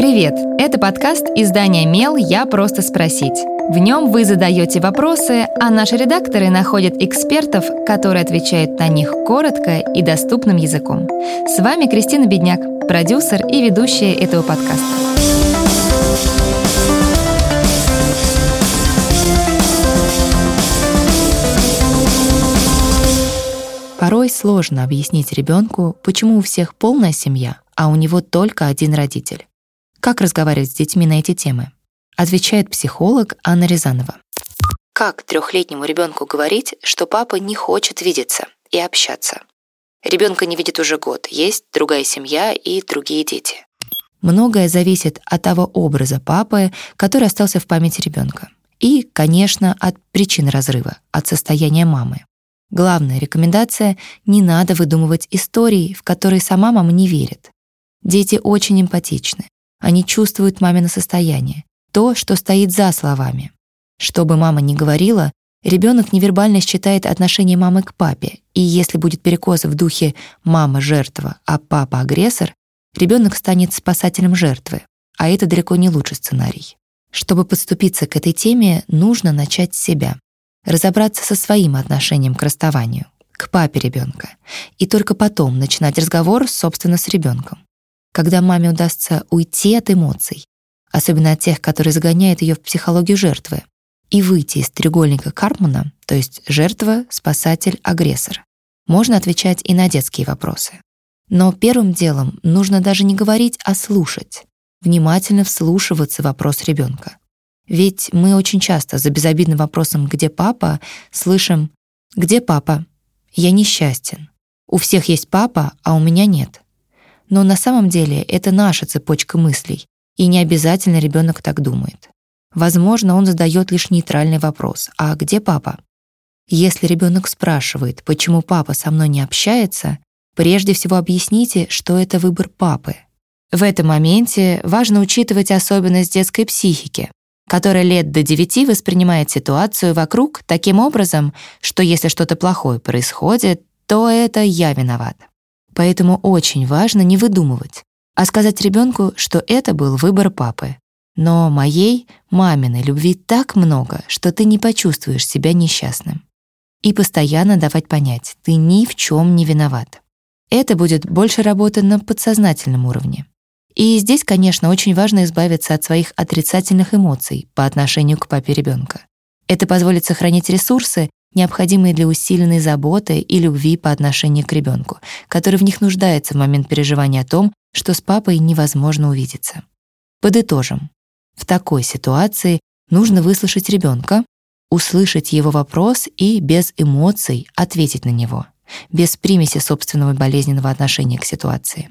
Привет! Это подкаст издания «Мел. Я просто спросить». В нем вы задаете вопросы, а наши редакторы находят экспертов, которые отвечают на них коротко и доступным языком. С вами Кристина Бедняк, продюсер и ведущая этого подкаста. Порой сложно объяснить ребенку, почему у всех полная семья, а у него только один родитель. Как разговаривать с детьми на эти темы? Отвечает психолог Анна Рязанова. Как трехлетнему ребенку говорить, что папа не хочет видеться и общаться? Ребенка не видит уже год, есть другая семья и другие дети. Многое зависит от того образа папы, который остался в памяти ребенка. И, конечно, от причин разрыва, от состояния мамы. Главная рекомендация — не надо выдумывать истории, в которые сама мама не верит. Дети очень эмпатичны. Они чувствуют мамино состояние, то, что стоит за словами. Что бы мама ни говорила, ребенок невербально считает отношение мамы к папе, и если будет перекос в духе «мама — жертва, а папа — агрессор», ребенок станет спасателем жертвы, а это далеко не лучший сценарий. Чтобы подступиться к этой теме, нужно начать с себя разобраться со своим отношением к расставанию, к папе ребенка, и только потом начинать разговор, собственно, с ребенком. Когда маме удастся уйти от эмоций, особенно от тех, которые загоняют ее в психологию жертвы, и выйти из треугольника Карпмана, то есть жертва, спасатель, агрессор, можно отвечать и на детские вопросы. Но первым делом нужно даже не говорить, а слушать, внимательно вслушиваться в вопрос ребенка. Ведь мы очень часто за безобидным вопросом «Где папа?» слышим «Где папа? Я несчастен. У всех есть папа, а у меня нет». Но на самом деле это наша цепочка мыслей, и не обязательно ребенок так думает. Возможно, он задает лишь нейтральный вопрос «А где папа?». Если ребенок спрашивает, почему папа со мной не общается, прежде всего объясните, что это выбор папы. В этом моменте важно учитывать особенность детской психики, которая лет до 9 воспринимает ситуацию вокруг таким образом, что если что-то плохое происходит, то это я виноват. Поэтому очень важно не выдумывать, а сказать ребенку, что это был выбор папы. Но моей, маминой любви так много, что ты не почувствуешь себя несчастным. И постоянно давать понять, ты ни в чем не виноват. Это будет больше работы на подсознательном уровне. И здесь, конечно, очень важно избавиться от своих отрицательных эмоций по отношению к папе ребенка. Это позволит сохранить ресурсы, необходимые для усиленной заботы и любви по отношению к ребенку, который в них нуждается в момент переживания о том, что с папой невозможно увидеться. Подытожим. В такой ситуации нужно выслушать ребенка, услышать его вопрос и без эмоций ответить на него, без примеси собственного болезненного отношения к ситуации.